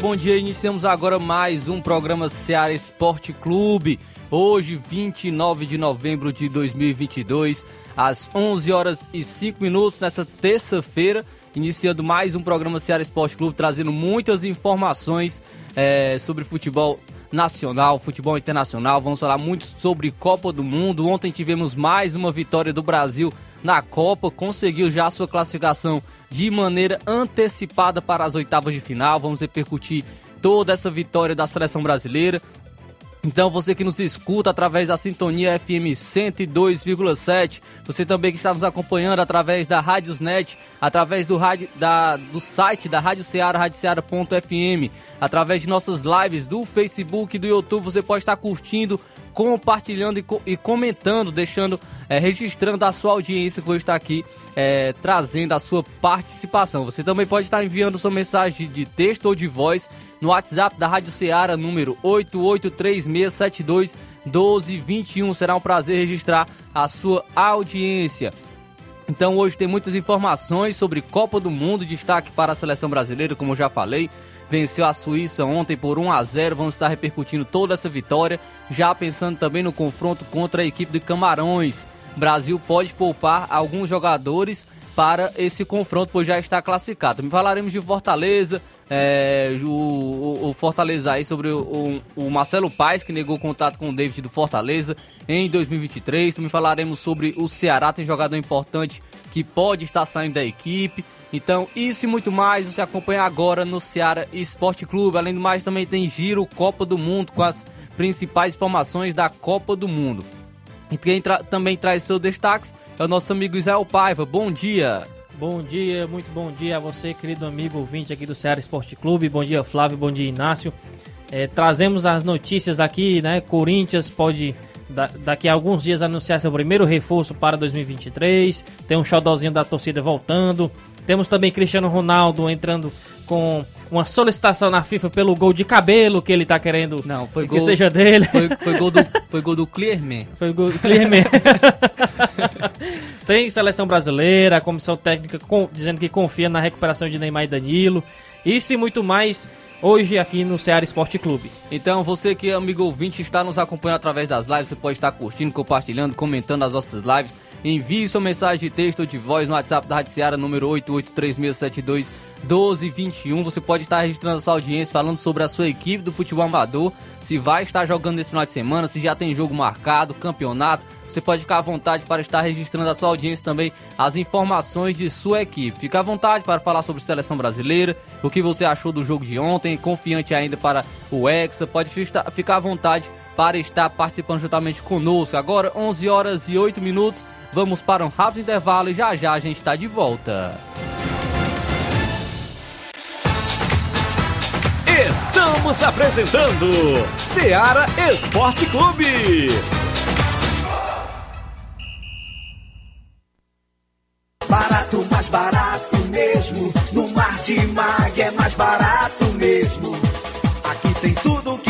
Bom dia. Iniciamos agora mais um programa Ceará Esporte Clube. Hoje, 29 de novembro de 2022, às 11 horas e 5 minutos, nessa terça-feira, iniciando mais um programa Ceará Esporte Clube, trazendo muitas informações é, sobre futebol nacional, futebol internacional. Vamos falar muito sobre Copa do Mundo. Ontem tivemos mais uma vitória do Brasil na Copa, conseguiu já sua classificação de maneira antecipada para as oitavas de final. Vamos repercutir toda essa vitória da seleção brasileira. Então, você que nos escuta através da sintonia FM 102,7, você também que está nos acompanhando através da Rádiosnet, através do, rádio, da, do site da Rádio Ceará, radioceara.fm, através de nossas lives do Facebook e do YouTube, você pode estar curtindo compartilhando e, co comentando, deixando, é, registrando a sua audiência que vou estar aqui é, trazendo a sua participação. Você também pode estar enviando sua mensagem de texto ou de voz no WhatsApp da Rádio Ceará, número 8836721221. Será um prazer registrar a sua audiência. Então hoje tem muitas informações sobre Copa do Mundo, destaque para a seleção brasileira, como eu já falei venceu a Suíça ontem por 1 a 0. Vamos estar repercutindo toda essa vitória, já pensando também no confronto contra a equipe de Camarões. Brasil pode poupar alguns jogadores para esse confronto, pois já está classificado. Falaremos de Fortaleza, é, o, o, Fortaleza aí sobre o, o, Marcelo Paes, que negou contato com o David do Fortaleza em 2023. Também falaremos sobre o Ceará, tem jogador importante que pode estar saindo da equipe. Então, isso e muito mais você acompanha agora no Ceará Esporte Clube. Além do mais, também tem Giro Copa do Mundo com as principais informações da Copa do Mundo. E quem tra também traz seus destaques é o nosso amigo Israel Paiva. Bom dia! Bom dia, muito bom dia a você, querido amigo ouvinte aqui do Ceará Esporte Clube. Bom dia, Flávio. Bom dia, Inácio. É, trazemos as notícias aqui, né? Corinthians pode daqui a alguns dias anunciar seu primeiro reforço para 2023. Tem um xodozinho da torcida voltando. Temos também Cristiano Ronaldo entrando com uma solicitação na FIFA pelo gol de cabelo que ele tá querendo Não, foi que gol, seja dele. Foi, foi, gol do, foi gol do Clearman. Foi gol do Clearman. Tem seleção brasileira, a comissão técnica com, dizendo que confia na recuperação de Neymar e Danilo. Isso e muito mais hoje aqui no Ceará Esporte Clube. Então, você que, amigo ouvinte, está nos acompanhando através das lives, você pode estar curtindo, compartilhando, comentando as nossas lives. Envie sua mensagem de texto ou de voz no WhatsApp da Rádio Ceará, número 883672 1221. Você pode estar registrando a sua audiência, falando sobre a sua equipe do futebol amador, se vai estar jogando nesse final de semana, se já tem jogo marcado, campeonato. Você pode ficar à vontade para estar registrando a sua audiência também as informações de sua equipe. Fica à vontade para falar sobre seleção brasileira, o que você achou do jogo de ontem, confiante ainda para o Hexa. Pode ficar à vontade para estar participando juntamente conosco. Agora, 11 horas e 8 minutos. Vamos para um rápido intervalo e já já a gente está de volta. Estamos apresentando Seara Esporte Clube. Barato, mais barato mesmo. No Mar de Mag é mais barato mesmo. Aqui tem tudo que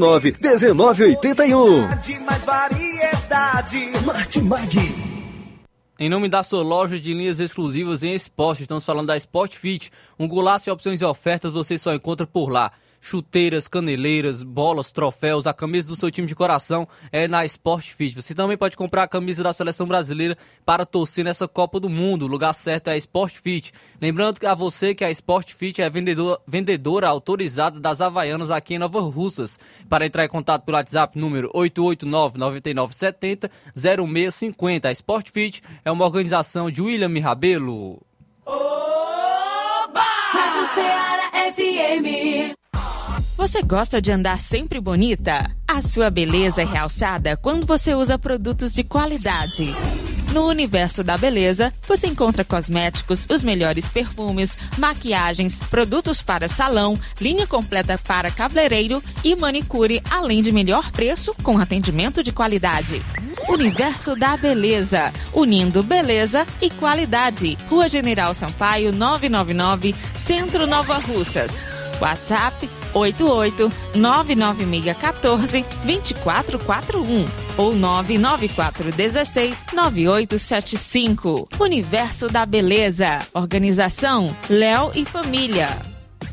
1981. De mais variedade. Martimag. Em nome da sua loja de linhas exclusivas em esporte, estamos falando da Sport Fit. Um golaço de opções e ofertas você só encontra por lá. Chuteiras, caneleiras, bolas, troféus, a camisa do seu time de coração é na Sport Fit. Você também pode comprar a camisa da seleção brasileira para torcer nessa Copa do Mundo. O lugar certo é a Sport Fit. Lembrando a você que a Sport Fit é vendedor, vendedora autorizada das Havaianas aqui em Nova Russas. Para entrar em contato pelo WhatsApp, número 889-9970-0650. A Sport Fit é uma organização de William Rabelo. Rádio Ceará FM. Você gosta de andar sempre bonita? A sua beleza é realçada quando você usa produtos de qualidade. No universo da beleza, você encontra cosméticos, os melhores perfumes, maquiagens, produtos para salão, linha completa para cabeleireiro e manicure, além de melhor preço com atendimento de qualidade. Universo da Beleza, unindo beleza e qualidade. Rua General Sampaio, 999, Centro Nova Russas. WhatsApp 88 99614 2441 ou 99416 9875. Universo da Beleza. Organização Léo e Família.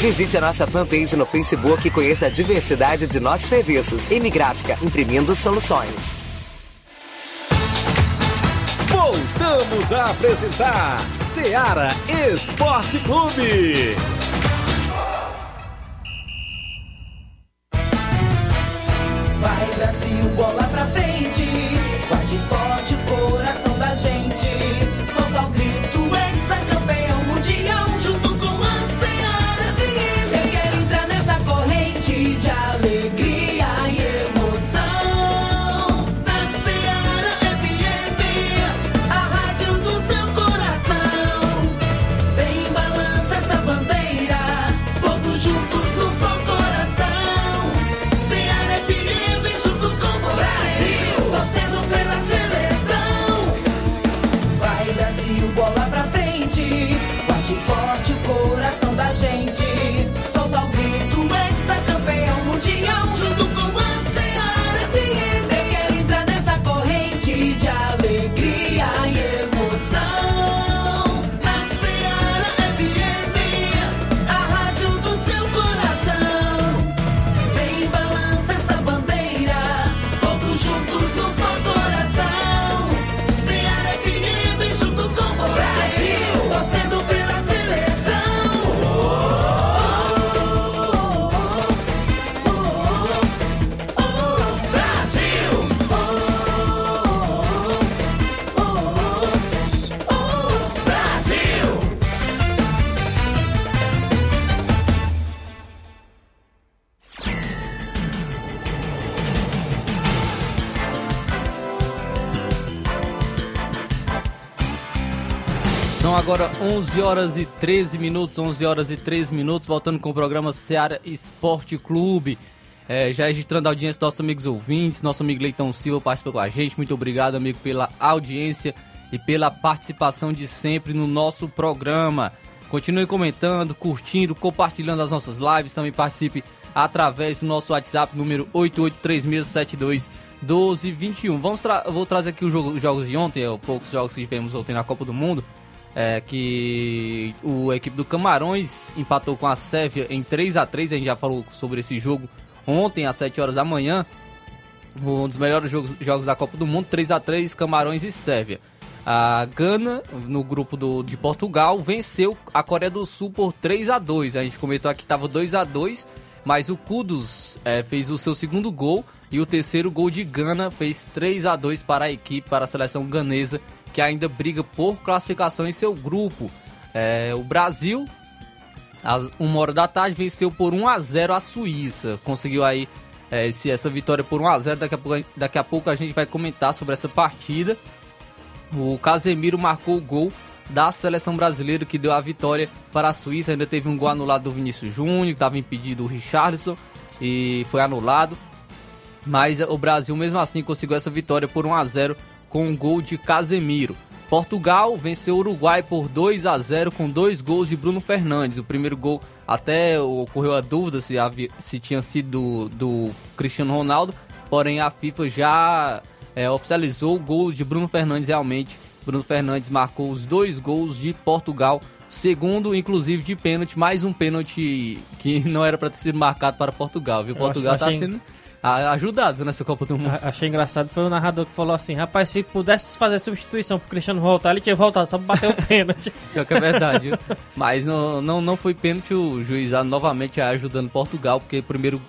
Visite a nossa fanpage no Facebook e conheça a diversidade de nossos serviços. M Gráfica, imprimindo soluções. Voltamos a apresentar Seara Esporte Clube. Agora 11 horas e 13 minutos, 11 horas e 13 minutos, voltando com o programa Seara Esporte Clube. É, já registrando a audiência dos nossos amigos ouvintes, nosso amigo Leitão Silva participa com a gente. Muito obrigado, amigo, pela audiência e pela participação de sempre no nosso programa. Continue comentando, curtindo, compartilhando as nossas lives. Também participe através do nosso WhatsApp, número 8836721221. Vamos tra vou trazer aqui os jogos de ontem, é, poucos jogos que tivemos ontem na Copa do Mundo. É, que o a equipe do Camarões empatou com a Sérvia em 3 a 3 a gente já falou sobre esse jogo ontem às 7 horas da manhã, um dos melhores jogos, jogos da Copa do Mundo, 3 a 3 Camarões e Sérvia. A Gana, no grupo do, de Portugal, venceu a Coreia do Sul por 3 a 2 A gente comentou aqui que estava 2 a 2 mas o Kudus é, fez o seu segundo gol e o terceiro gol de Gana fez 3 a 2 para a equipe, para a seleção ganesa, que ainda briga por classificação em seu grupo. É, o Brasil, às 1 hora da tarde, venceu por 1 a 0 a Suíça. Conseguiu aí é, esse, essa vitória por 1 a 0 daqui a, pouco, daqui a pouco a gente vai comentar sobre essa partida. O Casemiro marcou o gol da seleção brasileira que deu a vitória para a Suíça. Ainda teve um gol anulado do Vinícius Júnior, que estava impedido o Richarlison e foi anulado. Mas o Brasil mesmo assim conseguiu essa vitória por 1 a 0 com um gol de Casemiro. Portugal venceu o Uruguai por 2 a 0 com dois gols de Bruno Fernandes. O primeiro gol até ocorreu a dúvida se, havia, se tinha sido do, do Cristiano Ronaldo, porém a FIFA já é, oficializou o gol de Bruno Fernandes realmente Bruno Fernandes marcou os dois gols de Portugal, segundo inclusive de pênalti, mais um pênalti que não era para ter sido marcado para Portugal, viu? Eu Portugal está sendo ajudado nessa Copa do Mundo. A- Achei engraçado, foi o narrador que falou assim, rapaz, se pudesse fazer substituição pro Cristiano voltar, ele tinha voltado só pra bater o pênalti. Pior que é verdade. Mas não, não, não foi pênalti, o juizado novamente ajudando Portugal, porque primeiro,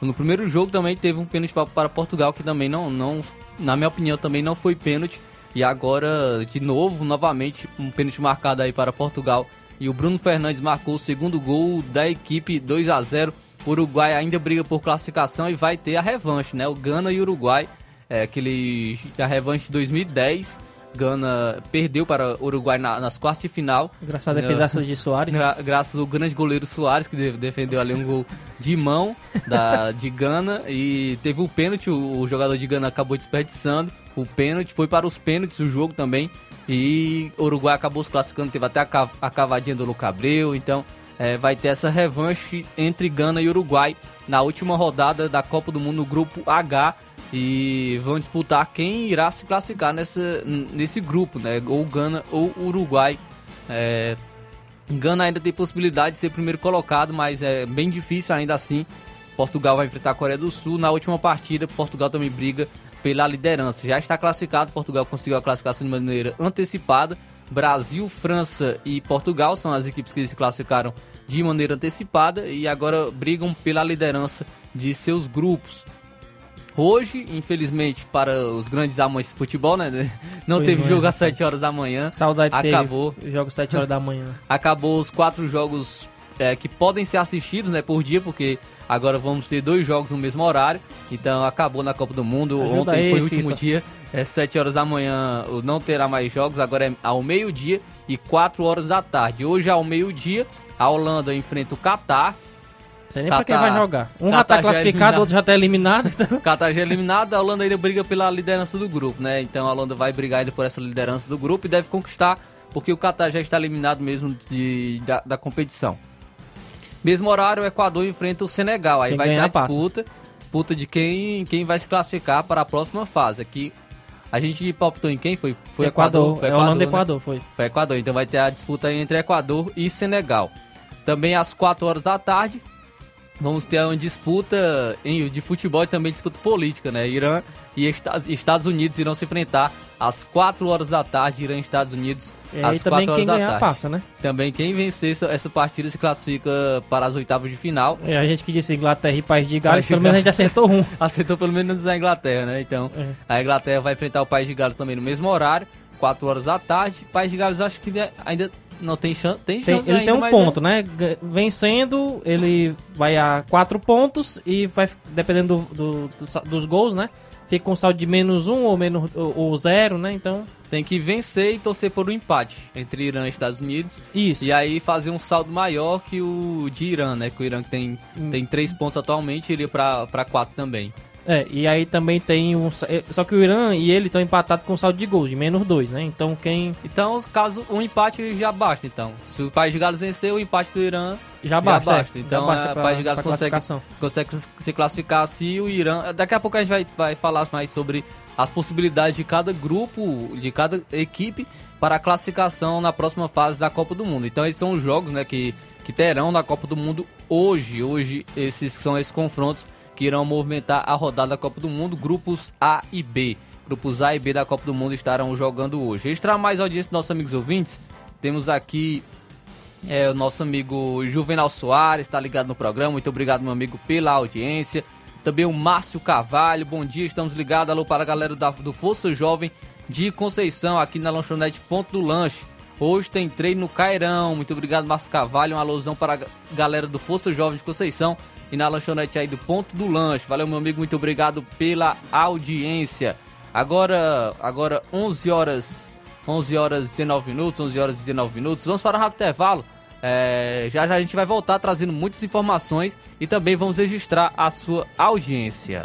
no primeiro jogo também teve um pênalti pa- para Portugal, que também não, não, na minha opinião, também não foi pênalti. E agora, de novo, novamente, um pênalti marcado aí para Portugal. E o Bruno Fernandes marcou o segundo gol da equipe 2 a 0 O Uruguai ainda briga por classificação e vai ter a revanche, né? O Gana e o Uruguai, é, aquele, a revanche de 2010. Gana perdeu para o Uruguai na- nas quartas de final. Engraçado a defesaça de Soares. Gra- graças ao grande goleiro Soares, que de- defendeu ali um gol de mão da, de Gana. E teve o pênalti, o, o jogador de Gana acabou desperdiçando. O pênalti foi para os pênaltis o jogo também. E o Uruguai acabou se classificando, teve até a, ca- a cavadinha do Luca Abreu. Então é, vai ter essa revanche entre Gana e Uruguai na última rodada da Copa do Mundo no grupo H. E vão disputar quem irá se classificar nessa, nesse grupo, né? Ou Gana ou Uruguai. É, Gana ainda tem possibilidade de ser primeiro colocado, mas é bem difícil ainda assim. Portugal vai enfrentar a Coreia do Sul. Na última partida, Portugal também briga pela liderança. Já está classificado, Portugal conseguiu a classificação de maneira antecipada. Brasil, França e Portugal são as equipes que se classificaram de maneira antecipada e agora brigam pela liderança de seus grupos. Hoje, infelizmente, para os grandes amantes de futebol, né? Não Pois teve jogo às rapaz. 7 horas da manhã. Saudade Acabou. Jogo 7 horas da manhã. acabou os quatro jogos é, que podem ser assistidos né, por dia, porque agora vamos ter dois jogos no mesmo horário. Então acabou na Copa do Mundo. Ajuda Ontem aí, foi o último FIFA. dia, é 7 horas da manhã não terá mais jogos, agora é ao meio-dia e 4 horas da tarde. Hoje ao meio-dia, a Holanda enfrenta o Catar. Não sei nem pra quem Catar- vai jogar. Um já Catar tá já é classificado, o outro já tá eliminado. Então... Catar já é eliminado, a Holanda ainda briga pela liderança do grupo, né? Então a Holanda vai brigar ainda por essa liderança do grupo e deve conquistar, porque o Catar já está eliminado mesmo de, da, da competição. Mesmo horário, o Equador enfrenta o Senegal. Aí Quem vai ter a passa. disputa, disputa de quem, quem vai se classificar para a próxima fase. Aqui a gente palpitou em quem? Foi, foi Equador. Foi É Holanda e né? Equador, foi. Foi Equador. Então vai ter a disputa entre Equador e Senegal. Também às 4 horas da tarde, vamos ter uma disputa em, de futebol e também disputa política, né? Irã e Esta- Estados Unidos irão se enfrentar às 4 horas da tarde, Irã e Estados Unidos E às 4 também horas quem da ganhar tarde. passa, né? Também quem vencer essa, essa partida se classifica para as oitavas de final. É, a gente que disse Inglaterra e País de Gales, pelo menos a gente acertou um. Acertou pelo menos a Inglaterra, né? Então, É. a Inglaterra vai enfrentar o País de Gales também no mesmo horário, 4 horas da tarde. País de Gales acho que ainda não tem chance. Tem Tem- chance ele ainda, tem um mas ponto, né? Ga- Vencendo, ele vai a quatro pontos e vai, dependendo do- do- dos gols, né? Fica com saldo de menos um ou menos ou, ou zero, né? Então, Tem que vencer e torcer por um empate entre Irã e Estados Unidos. isso. E aí fazer um saldo maior que o de Irã, né? Que o Irã que tem, Hum. tem 3 pontos atualmente, iria pra 4 também. É, e aí também tem um. é, Só que o Irã e ele estão empatados com saldo de gols, de menos dois, né? Então quem. Então, caso um empate já basta, então. Se o País de Gales vencer, o empate do Irã Já basta. é, Então, já basta a pra- País de Gales consegue, consegue se classificar assim o Irã. Daqui a pouco a gente vai, vai falar mais sobre as possibilidades de cada grupo, de cada equipe para a classificação na próxima fase da Copa do Mundo. Então, esses são os jogos né, que, que terão na Copa do Mundo hoje. Hoje, esses são esses confrontos que irão movimentar a rodada da Copa do Mundo, grupos A e B. Grupos A e B da Copa do Mundo estarão jogando hoje. Registrar mais audiência dos nossos amigos ouvintes. Temos aqui é, o nosso amigo Juvenal Soares, está ligado no programa. Muito obrigado, meu amigo, pela audiência. Também o Márcio Carvalho, bom dia, estamos ligados. Alô para a galera da, do Força Jovem de Conceição, aqui na lanchonete Ponto do Lanche. Hoje tem treino no Cairão. Muito obrigado, Márcio Carvalho. Um alusão para a galera do Força Jovem de Conceição e na lanchonete aí do Ponto do Lanche. Valeu, meu amigo, muito obrigado pela audiência. Agora, agora 11 horas, 11 horas 19 minutos, 11 horas 19 minutos. Vamos para um rápido intervalo. É, já já a gente vai voltar trazendo muitas informações e também vamos registrar a sua audiência.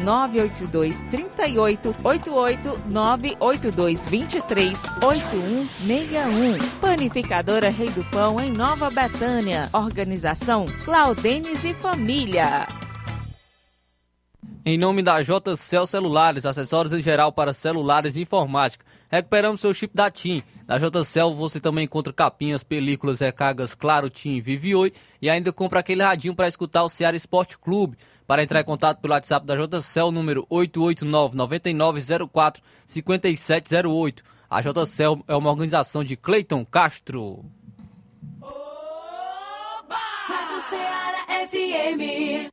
982 38 88 982 23 8161. Panificadora Rei do Pão, em Nova Betânia. Organização Claudenes e Família. Em nome da JCL Celulares, acessórios em geral para celulares e informática. Recuperamos seu chip da TIM. Na JCL você também encontra capinhas, películas, recargas Claro, TIM, Vivi Oi e ainda compra aquele radinho para escutar o Ceará Esporte Clube. Para entrar em contato pelo WhatsApp da JCL, número 889-9904-5708. A JCL é uma organização de Cleiton Castro. Rádio Ceará FM.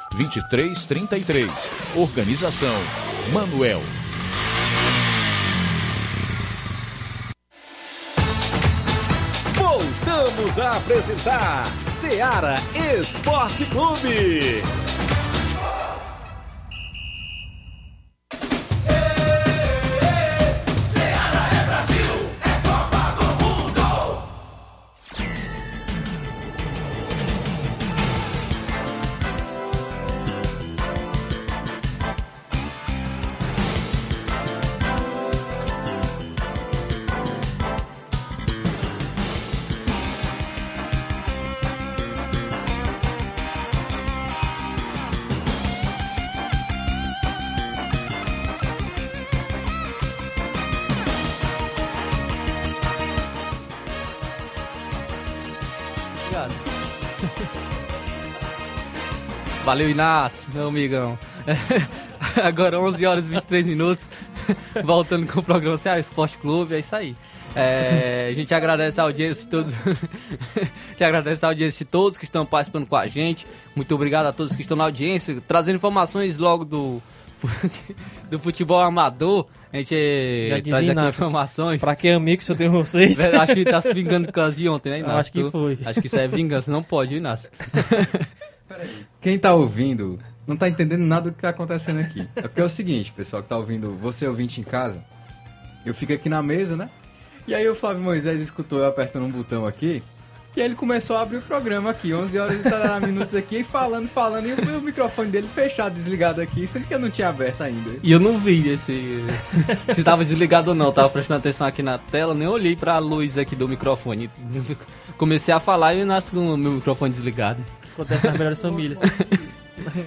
2333. Organização Manuel. Voltamos a apresentar Seara Esporte Clube. Valeu, Inácio, meu amigão. Agora 11 horas e 23 minutos, voltando com o programa Ceará Esporte Clube, é isso aí. É, a gente agradece a audiência de todos. gente agradece a audiência de todos que estão participando com a gente. Muito obrigado a todos que estão na audiência, trazendo informações logo do, do futebol amador. A gente Já traz aqui informações. Pra que amigo se eu tenho vocês? Acho que tá se vingando por causa de ontem, né, Inácio? Acho que foi. Acho que isso é vingança, não pode, Inácio. Quem tá ouvindo não tá entendendo nada do que tá acontecendo aqui. É porque é o seguinte, pessoal que tá ouvindo, você ouvinte em casa, eu fico aqui na mesa, né? E aí o Flávio Moisés escutou eu apertando um botão aqui, e aí ele começou a abrir o programa aqui, 11 horas e 30 minutos aqui, falando, falando, e o, o microfone dele fechado, desligado aqui, sendo que eu não tinha aberto ainda. E eu não vi esse. se tava desligado ou não, tava prestando atenção aqui na tela, nem olhei pra luz aqui do microfone. Comecei a falar e nasce com o meu microfone desligado. Acontece nas melhores famílias.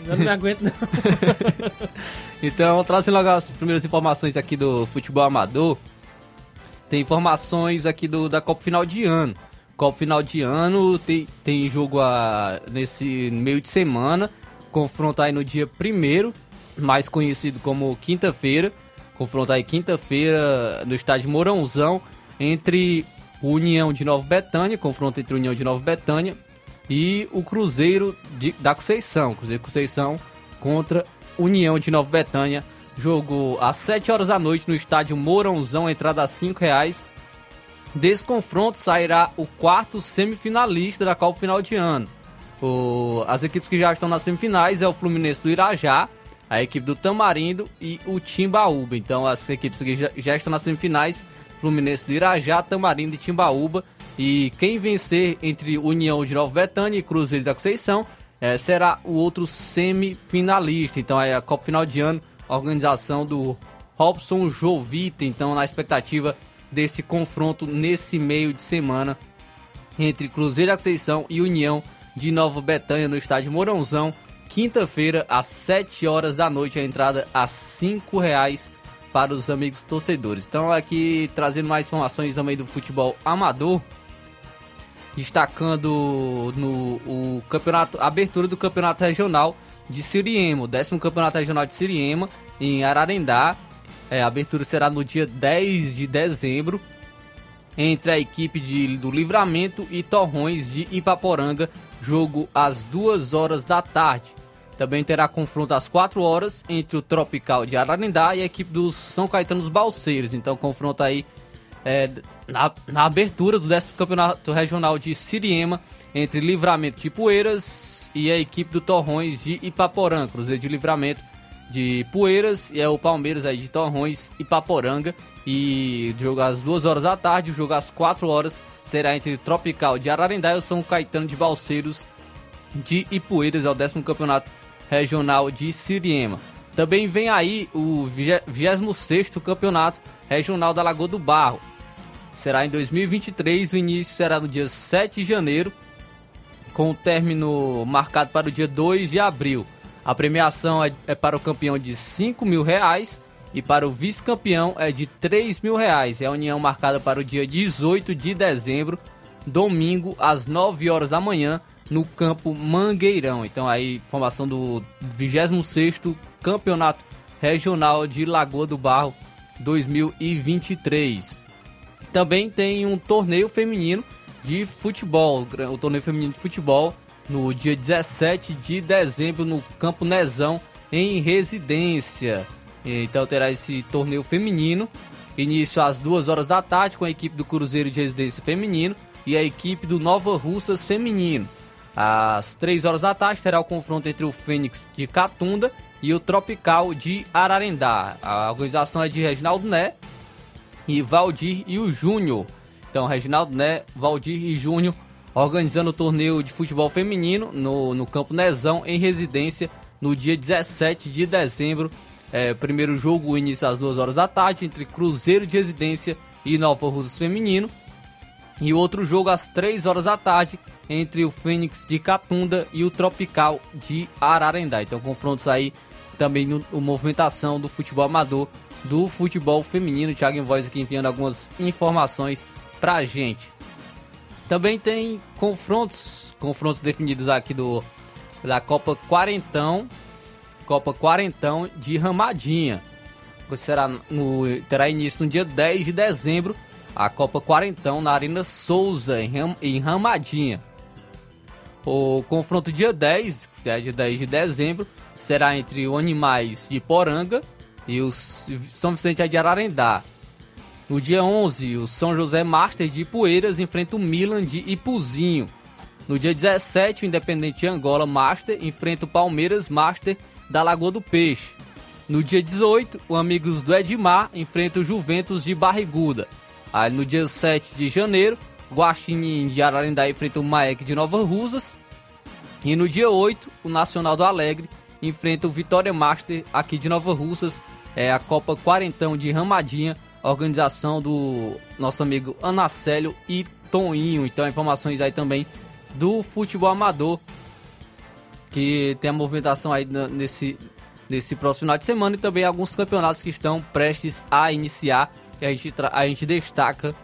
Eu não me aguento, não. Então, trazendo logo as primeiras informações aqui do futebol amador. Tem informações aqui do, da Copa Final de Ano. Copa final de ano, tem, tem jogo a, nesse meio de semana, confronto aí no dia primeiro, mais conhecido como quinta-feira, confronto aí quinta-feira no estádio Mourãozão, entre União de Nova Betânia, confronto entre União de Nova Betânia e o Cruzeiro de, da Conceição, Cruzeiro Conceição contra União de Nova Betânia, jogo às 7 horas da noite no estádio Mourãozão, entrada a 5 reais. Desse confronto sairá o quarto semifinalista da Copa Final de Ano. O, as equipes que já estão nas semifinais é o Fluminense do Irajá, a equipe do Tamarindo e o Timbaúba. Então as equipes que já, já estão nas semifinais, Fluminense do Irajá, Tamarindo e Timbaúba. E quem vencer entre União de Nova Betânia e Cruzeiro da Conceição é, será o outro semifinalista. Então é a Copa Final de Ano, organização do Robson Jovita. Então na expectativa desse confronto nesse meio de semana entre Cruzeiro da Conceição e União de Nova Betânia no estádio Mourãozão. Quinta-feira, às 7 horas da noite, a entrada a 5 reais para os amigos torcedores. Então, aqui trazendo mais informações também do futebol amador, destacando no o campeonato, abertura do campeonato regional de Siriema, o décimo campeonato regional de Siriema, em Ararendá. É, a abertura será no dia 10 de dezembro, entre a equipe de, do Livramento e Torrões de Ipaporanga, jogo às 2 horas da tarde. Também terá confronto às 4 horas entre o Tropical de Ararendá e a equipe dos São Caetano dos Balseiros. Então, confronto aí é, na, na, abertura do 10 Campeonato Regional de Siriema entre Livramento de Poeiras e a equipe do Torrões de Ipaporanga. Cruzeiro de Livramento de Poeiras e é o Palmeiras aí de Torrões e Paporanga. E jogo às 2 horas da tarde, o jogo às 4 horas será entre Tropical de Ararendá e o São Caetano de Balseiros de Ipueiras, é o décimo campeonato regional de Siriema. Também vem aí o 26 campeonato regional da Lagoa do Barro. Será em 2023, o início será no dia 7 de janeiro, com o término marcado para o dia 2 de abril. A premiação é, é para o campeão de 5 mil reais e para o vice-campeão é de 3 mil reais. É a união marcada para o dia 18 de dezembro, domingo, às 9 horas da manhã, no campo Mangueirão. Então aí, formação do 26º Campeonato Regional de Lagoa do Barro 2023. Também tem um torneio feminino de futebol, o torneio feminino de futebol no dia 17 de dezembro no Campo Nezão, em residência. Então terá esse torneio feminino, início às 2 horas da tarde com a equipe do Cruzeiro de Residência Feminino e a equipe do Nova Russas Feminino. Às 3 horas da tarde terá o confronto entre o Fênix de Catunda e o Tropical de Ararendá. A organização é de Reginaldo Né e Valdir e o Júnior. Então, Reginaldo Né, Valdir e Júnior organizando o torneio de futebol feminino no, no Campo Nezão, em residência, no dia 17 de dezembro. É, primeiro jogo inicia às 2 horas da tarde entre Cruzeiro de Residência e Nova Russas Feminino. E outro jogo às 3 horas da tarde entre o Fênix de Catunda e o Tropical de Ararendá. Então, confrontos aí também no, no movimentação do futebol amador, do futebol feminino. Thiago em voz aqui enviando algumas informações pra gente. Também tem confrontos, confrontos definidos aqui do da Copa Quarentão, Copa Quarentão de Ramadinha. Será no, terá início no dia 10 de dezembro a Copa Quarentão na Arena Souza, em, Ram, em Ramadinha. O confronto dia 10, que é dia 10 de dezembro, será entre o Animais de Poranga e o São Vicente de Ararendá. No dia 11, o São José Master de Poeiras enfrenta o Milan de Ipuzinho. No dia 17, o Independente de Angola Master enfrenta o Palmeiras Master da Lagoa do Peixe. No dia 18, o Amigos do Edmar enfrenta o Juventus de Barriguda. Aí no dia 7 de janeiro, Guaxinim de Ararendá enfrenta o Maek de Nova Rusas. E no dia 8, o Nacional do Alegre enfrenta o Vitória Master aqui de Nova Russas. É a Copa Quarentão de Ramadinha organização do nosso amigo Anacélio e Toninho. Então, informações aí também do futebol amador, que tem a movimentação aí nesse, nesse próximo final de semana e também alguns campeonatos que estão prestes a iniciar. E a gente, a gente destaca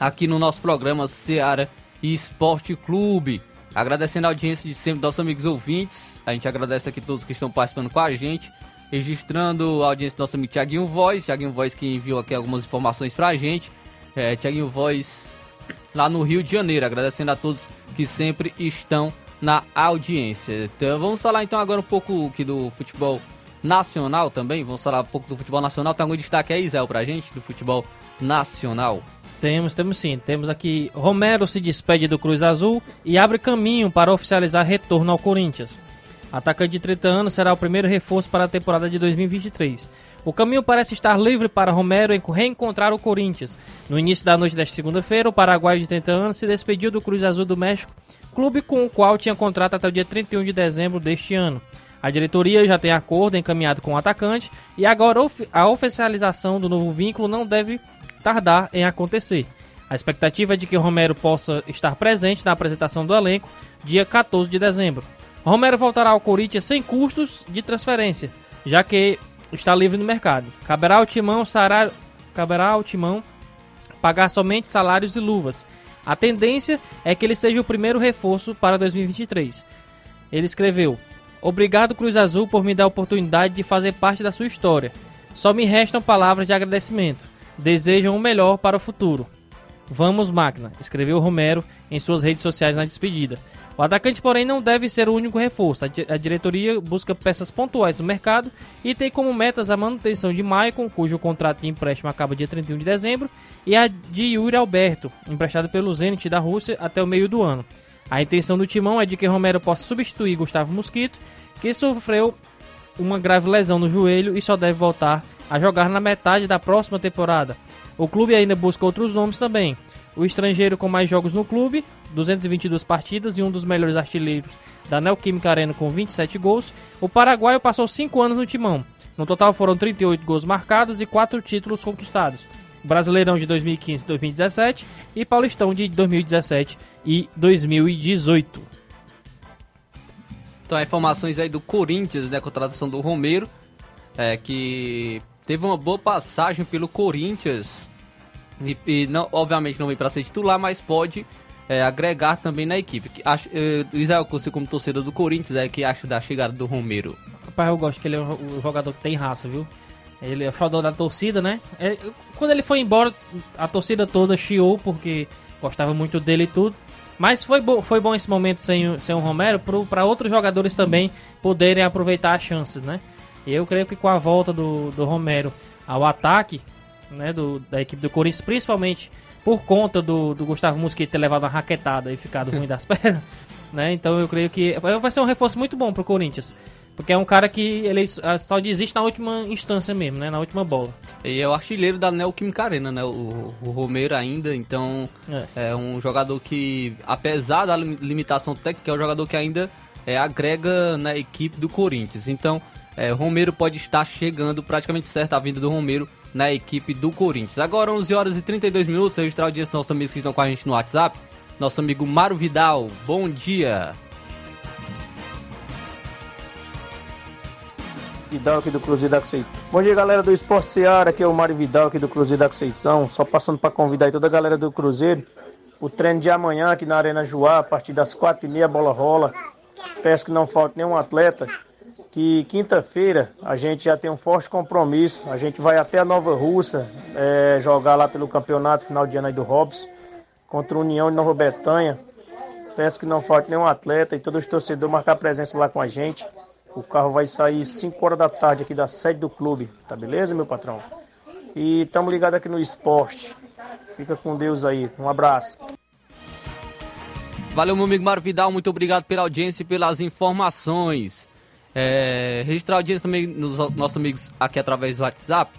aqui no nosso programa Seara Esporte Clube. Agradecendo a audiência de sempre nossos amigos ouvintes. A gente agradece aqui todos que estão participando com a gente. Registrando a audiência do nosso amigo Tiaguinho Voz. Tiaguinho Voz que enviou aqui algumas informações pra gente. É, Tiaguinho Voz lá no Rio de Janeiro. Agradecendo a todos que sempre estão na audiência. Então, vamos falar então agora um pouco aqui do futebol nacional também. Vamos falar um pouco do futebol nacional. Tem algum destaque aí, Zé, pra gente, do futebol nacional? Temos, temos sim. Temos aqui Romero se despede do Cruz Azul e abre caminho para oficializar retorno ao Corinthians. Atacante de 30 anos será o primeiro reforço para a temporada de 2023. O caminho parece estar livre para Romero em reencontrar o Corinthians. No início da noite desta segunda-feira, o paraguaio de 30 anos se despediu do Cruz Azul do México, clube com o qual tinha contrato até o dia 31 de dezembro deste ano. A diretoria já tem acordo encaminhado com o atacante e agora a oficialização do novo vínculo não deve tardar em acontecer. A expectativa é de que Romero possa estar presente na apresentação do elenco dia 14 de dezembro. Romero voltará ao Corinthians sem custos de transferência, já que está livre no mercado. Caberá ao Timão, sarar... Caberá ao Timão pagar somente salários e luvas. A tendência é que ele seja o primeiro reforço para 2023. Ele escreveu: Obrigado, Cruz Azul, por me dar a oportunidade de fazer parte da sua história. Só me restam palavras de agradecimento desejam o melhor para o futuro. Vamos, máquina, escreveu Romero em suas redes sociais na despedida. O atacante, porém, não deve ser o único reforço. A, diretoria busca peças pontuais no mercado e tem como metas a manutenção de Maicon, cujo contrato de empréstimo acaba dia 31 de dezembro, e a de Yuri Alberto, emprestado pelo Zenit da Rússia até o meio do ano. A intenção do timão é de que Romero possa substituir Gustavo Mosquito, que sofreu uma grave lesão no joelho e só deve voltar a jogar na metade da próxima temporada. O clube ainda busca outros nomes também. O estrangeiro com mais jogos no clube, 222 partidas e um dos melhores artilheiros da Neoquímica Arena com 27 gols, o paraguaio passou 5 anos no timão. No total foram 38 gols marcados e 4 títulos conquistados. Brasileirão de 2015 e 2017 e Paulistão de 2017 e 2018. Então, informações aí do Corinthians, né, contratação do Romero, é, que teve uma boa passagem pelo Corinthians. E, e não, obviamente não vem para ser titular, mas pode é, agregar também na equipe. Acho, é, Israel, você como torcedor do Corinthians, é que acha da chegada do Romero? Rapaz, eu gosto que ele é um jogador que tem raça, viu? Ele é o xodó da torcida, né? É, quando ele foi embora, a torcida toda chiou porque gostava muito dele e tudo. Mas foi, bo foi bom esse momento sem, sem o Romero para outros jogadores também poderem aproveitar as chances, né? Eu creio que com a volta do, do Romero ao ataque né, do, da equipe do Corinthians, principalmente por conta do, do Gustavo Mosquito ter levado uma raquetada e ficado ruim das pernas, né? Então eu creio que vai ser um reforço muito bom pro Corinthians. Porque é um cara que ele só desiste na última instância mesmo, né? Na última bola. E é o artilheiro da Neoquímica Arena, né? O, o Romero ainda, então é. é. um jogador que, apesar da limitação técnica, é um jogador que ainda é, agrega na equipe do Corinthians. Então, é, Romero pode estar chegando praticamente certo a vinda do Romero na equipe do Corinthians. Agora 11 horas e 32 minutos, registrar o dia dos nossos amigos que estão com a gente no WhatsApp. Nosso amigo Mário Vidal, bom dia. Vidal aqui do Cruzeiro da Conceição. Bom dia, galera do Esporte Seara, aqui é o Mário Vidal aqui do Cruzeiro da Conceição. Só passando para convidar toda a galera do Cruzeiro. O treino de amanhã aqui na Arena Joá, a partir das 4h30 a bola rola. Peço que não falte nenhum atleta que quinta-feira a gente já tem um forte compromisso. A gente vai até a Nova Russa é, jogar lá pelo campeonato final de ano aí do Hobbs contra a União de Nova Betânia. Peço que não falte nenhum atleta e todos os torcedores marcar presença lá com a gente. O carro vai sair 5 horas da tarde aqui da sede do clube, tá beleza, meu patrão? E estamos ligados aqui no esporte. Fica com Deus aí. Um abraço. Valeu, meu amigo Mário Vidal. Muito obrigado pela audiência e pelas informações. É, registrar audiência também nos nossos amigos aqui através do WhatsApp.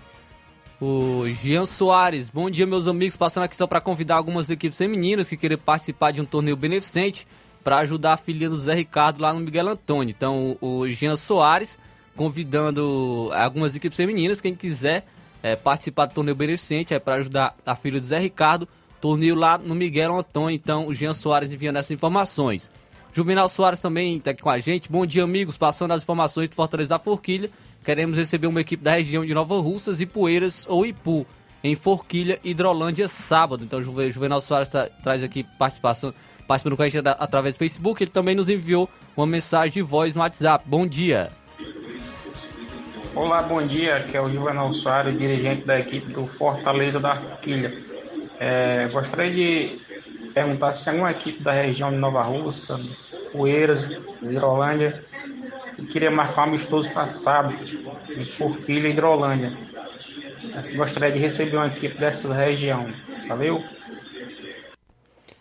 O Jean Soares, bom dia meus amigos, passando aqui só para convidar algumas equipes femininas que querem participar de um torneio beneficente para ajudar a filha do Zé Ricardo lá no Miguel Antônio. Então o Jean Soares convidando algumas equipes femininas, quem quiser é, participar do torneio beneficente é para ajudar a filha do Zé Ricardo, torneio lá no Miguel Antônio. Então o Jean Soares enviando essas informações. Juvenal Soares também está aqui com a gente. Bom dia, amigos. Passando as informações de Fortaleza da Forquilha. Queremos receber uma equipe da região de Nova Russas, Ipueiras ou Ipu. em Forquilha, Hidrolândia, sábado. Então, Juvenal Soares tá- traz aqui participação, participando com a gente através do Facebook. Ele também nos enviou uma mensagem de voz no WhatsApp. Bom dia. Olá, bom dia. Aqui é o Juvenal Soares, dirigente da equipe do Fortaleza da Forquilha. É, gostaria de perguntar se tem alguma equipe da região de Nova Russa, Poeiras, Hidrolândia, que queria marcar um amistoso para sábado, em Forquilha, Hidrolândia. Gostaria de receber uma equipe dessa região. Valeu?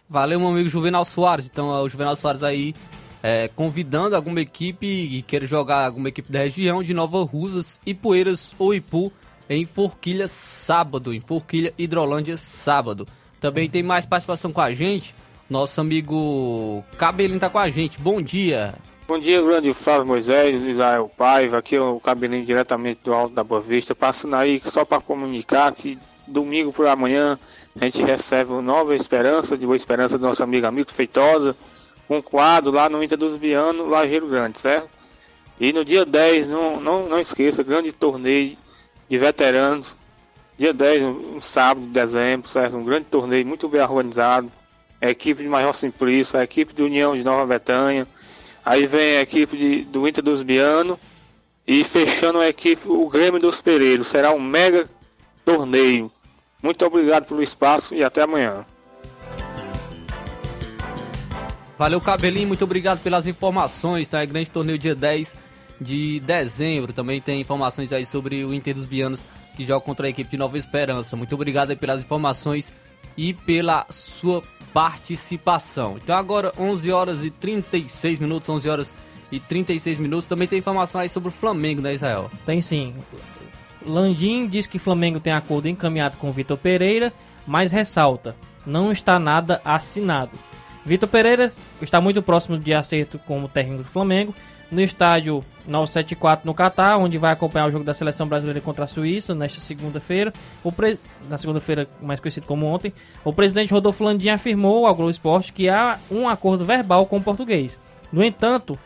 Valeu, meu amigo Juvenal Soares. Então, o Juvenal Soares aí é, convidando alguma equipe e queira jogar alguma equipe da região de Nova Rusas, Ipueiras ou Ipu em Forquilha sábado, em Forquilha, Hidrolândia sábado. Também tem mais participação com a gente. Nosso amigo Cabelinho tá com a gente. Bom dia. Bom dia, grande Flávio Moisés, Israel Paiva, aqui é o Cabelinho diretamente do Alto da Boa Vista, passando aí só para comunicar que domingo por amanhã a gente recebe o Nova Esperança, de Boa Esperança do nosso amigo Amigo Feitosa, um quadro lá no Inter dos Bianos, Lajeiro Grande, certo? E no dia 10, não, não, não esqueça, grande torneio de veteranos, dia 10, um, sábado de dezembro, certo? Um grande torneio muito bem organizado, a equipe de Major Simplício, a equipe de União de Nova Betânia, Aí vem a equipe de- do Inter dos Biano e fechando a equipe o Grêmio dos Pereiros. Será um mega torneio. Muito obrigado pelo espaço e até amanhã. Valeu, Cabelinho. Muito obrigado pelas informações. Tá? É grande torneio dia 10 de dezembro. Também tem informações aí sobre o Inter dos Bianos que joga contra a equipe de Nova Esperança. Muito obrigado pelas informações e pela sua participação. Então agora 11 horas e 36 minutos, 11 horas e 36 minutos. Também tem informação aí sobre o Flamengo, né, Israel? Tem sim. Landim diz que Flamengo tem acordo encaminhado com Vitor Pereira, mas ressalta: não está nada assinado. Vitor Pereira está muito próximo de acerto como técnico do Flamengo, no estádio 974 no Catar, onde vai acompanhar o jogo da seleção brasileira contra a Suíça nesta segunda-feira. Pre- Na segunda-feira, mais conhecido como ontem, o presidente Rodolfo Landim afirmou ao Globo Esporte que há um acordo verbal com o português. No entanto,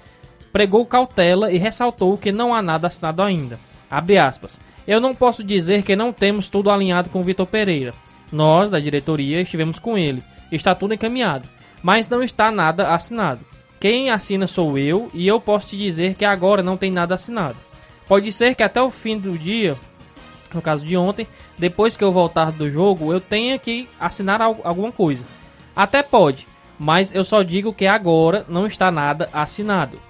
pregou cautela e ressaltou que não há nada assinado ainda. Abre aspas. Eu não posso dizer que não temos tudo alinhado com o Vitor Pereira. Nós, da diretoria, estivemos com ele. Está tudo encaminhado. Mas não está nada assinado. Quem assina sou eu e eu posso te dizer que agora não tem nada assinado. Pode ser que até o fim do dia, no caso de ontem, depois que eu voltar do jogo, eu tenha que assinar al- alguma coisa. Até pode, mas eu só digo que agora não está nada assinado.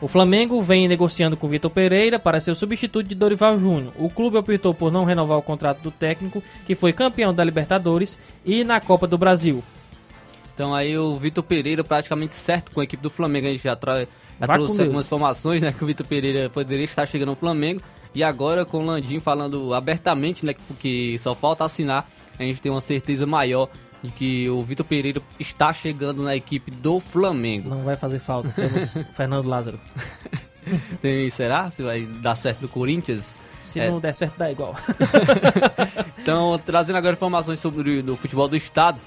O Flamengo vem negociando com Vitor Pereira para ser o substituto de Dorival Júnior. O clube optou por não renovar o contrato do técnico, que foi campeão da Libertadores e na Copa do Brasil. Então aí o Vitor Pereira praticamente certo com a equipe do Flamengo. A gente já, tra... já trouxe Deus. algumas informações, né? Que o Vitor Pereira poderia estar chegando no Flamengo. E agora com o Landim falando abertamente, né? Porque só falta assinar. A gente tem uma certeza maior de que o Vitor Pereira está chegando na equipe do Flamengo. Não vai fazer falta, temos Fernando Lázaro. Tem, será? Se vai dar certo no Corinthians? Se É. não der certo, dá igual. Então, trazendo agora informações sobre o futebol do estado.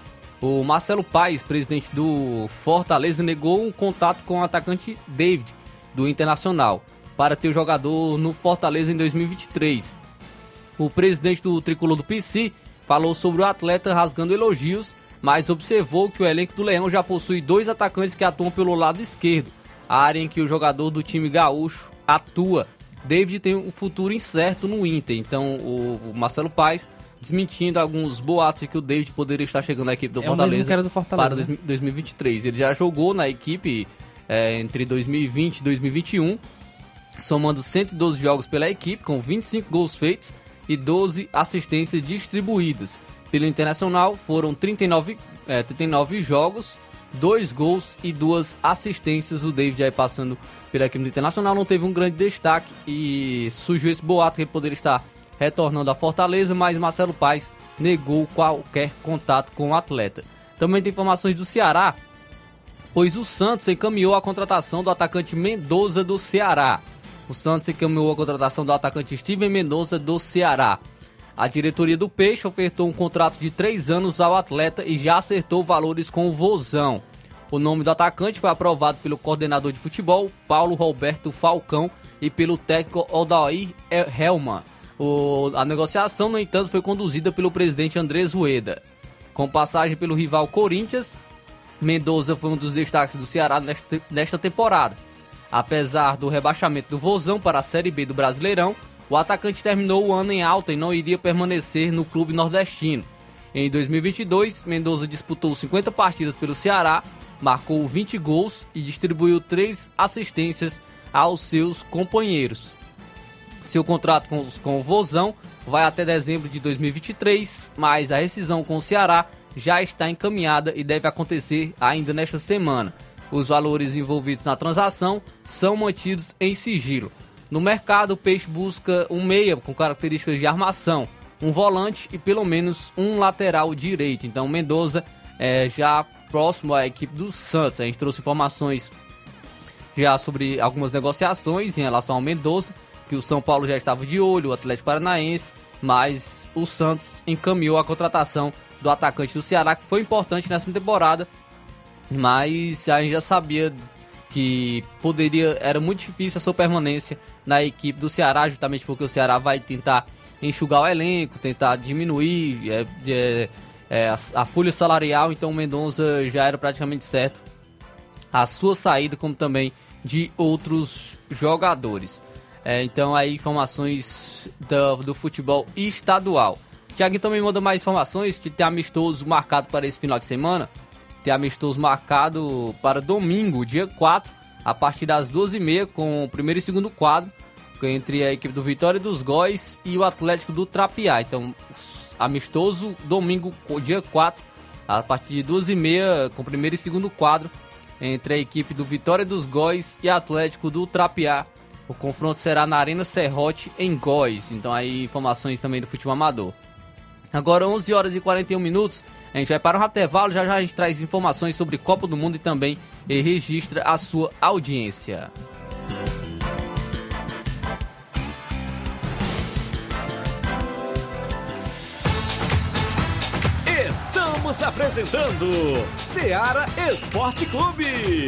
O Marcelo Paes, presidente do Fortaleza, negou um contato com o atacante David, do Internacional, para ter o jogador no Fortaleza em 2023. O presidente do tricolor do PC falou sobre o atleta rasgando elogios, mas observou que o elenco do Leão já possui dois atacantes que atuam pelo lado esquerdo, a área em que o jogador do time gaúcho atua. David tem um futuro incerto no Inter, então o Marcelo Paes desmentindo alguns boatos de que o David poderia estar chegando na equipe do É Fortaleza, do Fortaleza, para né? 2000 2023. Ele já jogou na equipe é, entre 2020 e 2021, somando 112 jogos pela equipe, com 25 gols feitos e 12 assistências distribuídas. Pelo Internacional foram 39, é, 39 jogos, 2 gols e 2 assistências. O David aí passando pela equipe do Internacional não teve um grande destaque e surgiu esse boato que ele poderia estar retornando à Fortaleza, mas Marcelo Paes negou qualquer contato com o atleta. Também tem informações do Ceará, pois o Santos encaminhou a contratação do atacante Mendoza do Ceará. O Santos encaminhou a contratação do atacante Steven Mendoza do Ceará. A diretoria do Peixe ofertou um contrato de três anos ao atleta e já acertou valores com o Vozão. O nome do atacante foi aprovado pelo coordenador de futebol, Paulo Roberto Falcão, e pelo técnico Odair Helman. O, a negociação, no entanto, foi conduzida pelo presidente Andrés Rueda. Com passagem pelo rival Corinthians, Mendoza foi um dos destaques do Ceará nesta, nesta temporada. Apesar do rebaixamento do Vozão para a Série B do Brasileirão, o atacante terminou o ano em alta e não iria permanecer no clube nordestino. Em 2022, Mendoza disputou 50 partidas pelo Ceará, marcou 20 gols e distribuiu 3 assistências aos seus companheiros. Seu contrato com, com o Vozão vai até dezembro de 2023, mas a rescisão com o Ceará já está encaminhada e deve acontecer ainda nesta semana. Os valores envolvidos na transação são mantidos em sigilo. No mercado, o Peixe busca um meia com características de armação, um volante e pelo menos um lateral direito. Então, Mendoza é já próximo à equipe do Santos. A gente trouxe informações já sobre algumas negociações em relação ao Mendoza, que o São Paulo já estava de olho, o Atlético Paranaense, mas o Santos encaminhou a contratação do atacante do Ceará, que foi importante nessa temporada, mas a gente já sabia que poderia, era muito difícil a sua permanência na equipe do Ceará, justamente porque o Ceará vai tentar enxugar o elenco, tentar diminuir é, é, é, a, a, folha salarial, então o Mendonça já era praticamente certo a sua saída, como também de outros jogadores. É, então aí informações do, do futebol estadual. Tiaguinho também manda mais informações que tem amistoso marcado para esse final de semana. Tem amistoso marcado para domingo, dia 4, a partir das 12h30, com o primeiro e segundo quadro, entre a equipe do Vitória dos Góis e o Atlético do Trapiá. Então, amistoso domingo, dia 4, a partir de 12h30, com o primeiro e segundo quadro, entre a equipe do Vitória dos Góis e Atlético do Trapiá. O confronto será na Arena Serrote, em Góis. Então, aí, informações também do futebol amador. Agora 11 horas e 41 minutos. A gente vai para um intervalo, já já a gente traz informações sobre Copa do Mundo e também e registra a sua audiência. Estamos apresentando Seara Esporte Clube.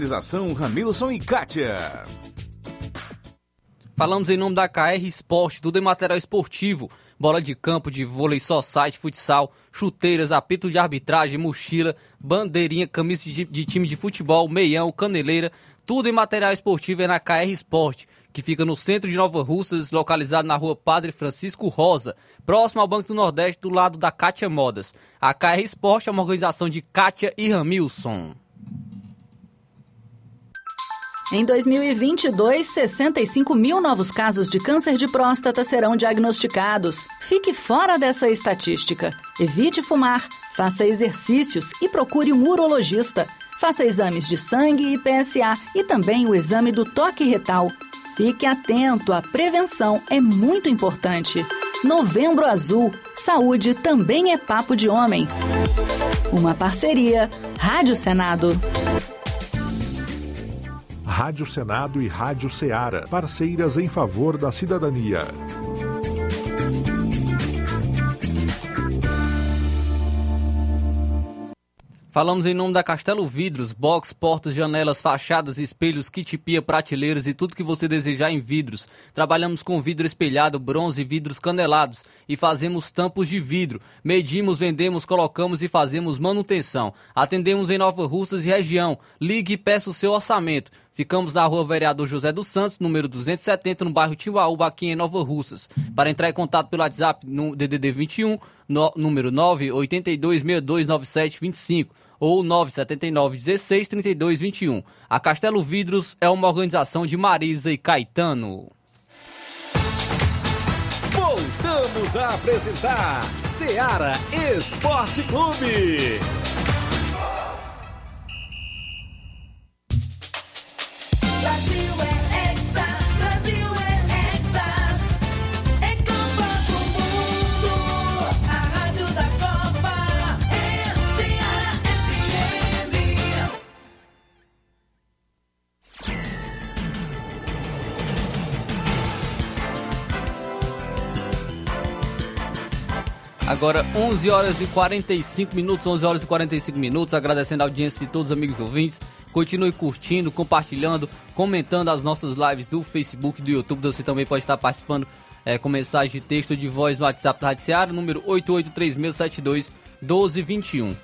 Organização Ramilson e Kátia. Falamos em nome da KR Esporte, tudo em material esportivo. Bola de campo, de vôlei, só site, futsal, chuteiras, apito de arbitragem, mochila, bandeirinha, camisa de, de time de futebol, meião, caneleira, tudo em material esportivo é na KR Esporte, que fica no centro de Nova Russas, localizado na rua Padre Francisco Rosa, próximo ao Banco do Nordeste, do lado da Kátia Modas. A KR Esporte é uma organização de Kátia e Ramilson. Em 2022, 65 mil novos casos de câncer de próstata serão diagnosticados. Fique fora dessa estatística. Evite fumar, faça exercícios e procure um urologista. Faça exames de sangue e PSA e também o exame do toque retal. Fique atento, a prevenção é muito importante. Novembro Azul, saúde também é papo de homem. Uma parceria, Rádio Senado. Rádio Senado e Rádio Ceará, parceiras em favor da cidadania. Falamos em nome da Castelo Vidros, box, portas, janelas, fachadas, espelhos, kit pia, prateleiras e tudo que você desejar em vidros. Trabalhamos com vidro espelhado, bronze vidros canelados e fazemos tampos de vidro. Medimos, vendemos, colocamos e fazemos manutenção. Atendemos em Nova Russas e região. Ligue e peça o seu orçamento. Ficamos na rua Vereador José dos Santos, número 270, no bairro Timbaúba, aqui em Nova Russas. Para entrar em contato pelo WhatsApp no DDD 21, no, número 982629725 ou 979 16 32 21. A Castelo Vidros é uma organização de Marisa e Caetano. Voltamos a apresentar Seara Esporte Clube. Agora 11 horas e 45 minutos, 11 horas e 45 minutos, agradecendo a audiência de todos os amigos ouvintes. Continue curtindo, compartilhando, comentando as nossas lives do Facebook, do YouTube. Você também pode estar participando eh, com mensagem de texto de voz no WhatsApp da Rádio Seara, número 8836721221.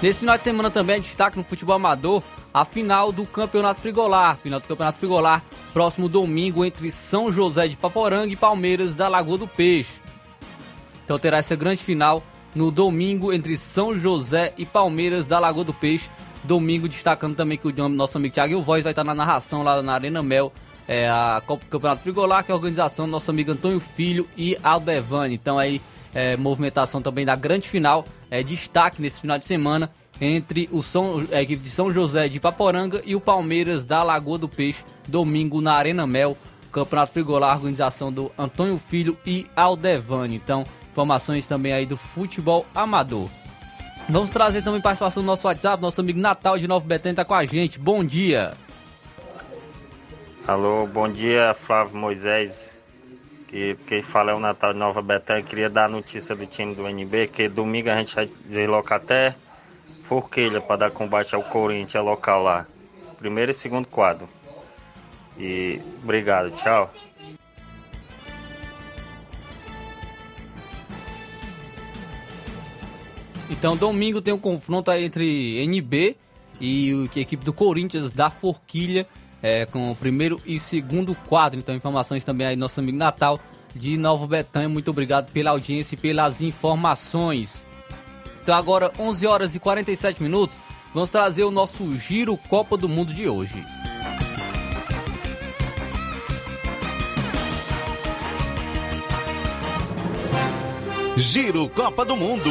Nesse final de semana também é destaque no futebol amador a final do Campeonato Frigolar. Final do Campeonato Frigolar, próximo domingo entre São José de Paporanga e Palmeiras da Lagoa do Peixe. Então terá essa grande final no domingo entre São José e Palmeiras da Lagoa do Peixe. Domingo destacando também que o nosso amigo Thiago Voz vai estar na narração lá na Arena Mel, é, a Copa do Campeonato Frigolar, que é a organização do nosso amigo Antônio Filho e Aldevani. Então aí, é, movimentação também da grande final, é, destaque nesse final de semana entre o São, a equipe de São José de Paporanga e o Palmeiras da Lagoa do Peixe, domingo na Arena Mel, Campeonato Frigolar, organização do Antônio Filho e Aldevani. Então, informações também aí do futebol amador. Vamos trazer também participação do nosso WhatsApp, nosso amigo Natal de Nova Betânia está com a gente. Bom dia. Alô, bom dia, Flávio Moisés. Que quem fala é o Natal de Nova Betânia. Queria dar a notícia do time do NB, que domingo a gente vai deslocar até Forquilha para dar combate ao Corinthians local lá. Primeiro e segundo quadro. E obrigado, tchau. Então, domingo tem um confronto entre NB e a equipe do Corinthians da Forquilha, é, com o primeiro e segundo quadro. Então, informações também aí nosso amigo Natal de Nova Betânia. Muito obrigado pela audiência e pelas informações. Então, agora, 11 horas e 47 minutos, vamos trazer o nosso Giro Copa do Mundo de hoje. Giro Copa do Mundo.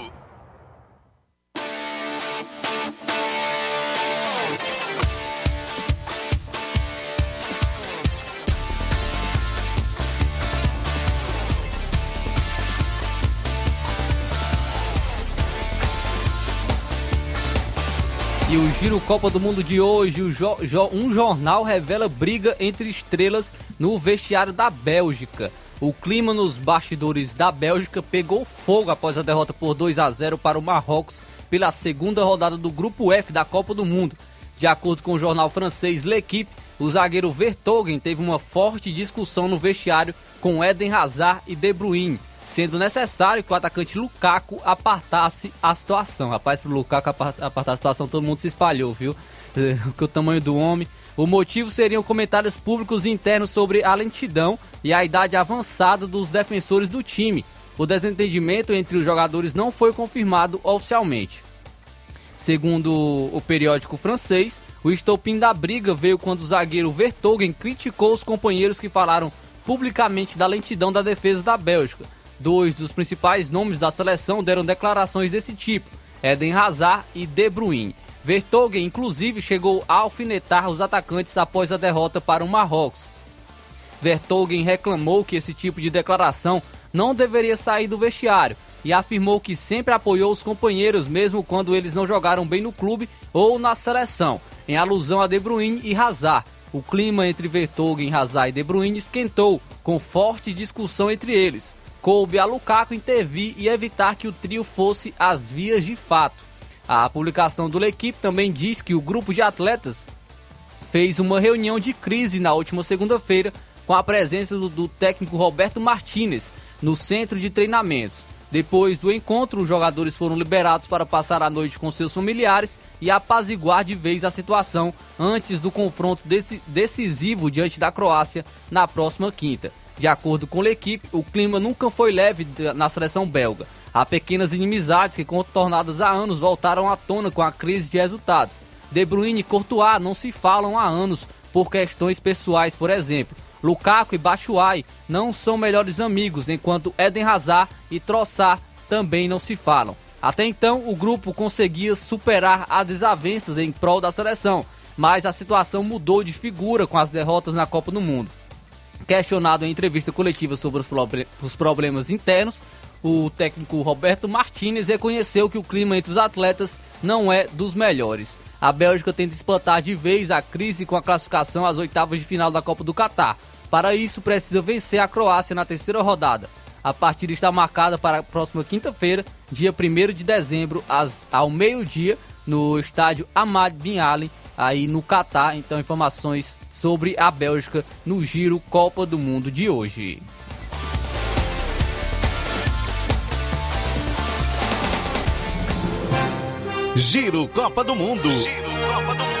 Giro Copa do Mundo de hoje, jo- jo- um jornal revela briga entre estrelas no vestiário da Bélgica. O clima nos bastidores da Bélgica pegou fogo após a derrota por 2 a 0 para o Marrocos pela segunda rodada do Grupo F da Copa do Mundo. De acordo com o jornal francês L'Equipe, o zagueiro Vertogen teve uma forte discussão no vestiário com Eden Hazard e De Bruyne, sendo necessário que o atacante Lukaku apartasse a situação. Rapaz, pro Lukaku apar- apartar a situação, todo mundo se espalhou, viu? Com o tamanho do homem. O motivo seriam comentários públicos internos sobre a lentidão e a idade avançada dos defensores do time. O desentendimento entre os jogadores não foi confirmado oficialmente. Segundo o periódico francês, o estopim da briga veio quando o zagueiro Vertogen criticou os companheiros que falaram publicamente da lentidão da defesa da Bélgica. Dois dos principais nomes da seleção deram declarações desse tipo, Eden Hazard e De Bruyne. Vertonghen, inclusive, chegou a alfinetar os atacantes após a derrota para o Marrocos. Vertonghen reclamou que esse tipo de declaração não deveria sair do vestiário e afirmou que sempre apoiou os companheiros mesmo quando eles não jogaram bem no clube ou na seleção, em alusão a De Bruyne e Hazard. O clima entre Vertonghen, Hazard e De Bruyne esquentou, com forte discussão entre eles. Coube a Lukaku intervir e evitar que o trio fosse às vias de fato. A publicação do L'Equipe também diz que o grupo de atletas fez uma reunião de crise na última segunda-feira com a presença do, do técnico Roberto Martinez no centro de treinamentos. Depois do encontro, os jogadores foram liberados para passar a noite com seus familiares e apaziguar de vez a situação antes do confronto decisivo diante da Croácia na próxima quinta. De acordo com a equipe, o clima nunca foi leve na seleção belga. Há pequenas inimizades que, contornadas há anos, voltaram à tona com a crise de resultados. De Bruyne e Courtois não se falam há anos por questões pessoais, por exemplo. Lukaku e Batshuayi não são melhores amigos, enquanto Eden Hazard e Trossard também não se falam. Até então, o grupo conseguia superar as desavenças em prol da seleção, mas a situação mudou de figura com as derrotas na Copa do Mundo. Questionado em entrevista coletiva sobre os, os problemas internos, o técnico Roberto Martinez reconheceu que o clima entre os atletas não é dos melhores. A Bélgica tenta espantar de vez a crise com a classificação às oitavas de final da Copa do Catar. Para isso, precisa vencer a Croácia na terceira rodada. A partida está marcada para a próxima quinta-feira, dia 1 de dezembro, às, ao meio-dia, no estádio Ahmad Bin Ali, aí no Catar. Então, informações sobre a Bélgica no Giro Copa do Mundo de hoje. Giro Copa do Mundo. Giro Copa do Mundo.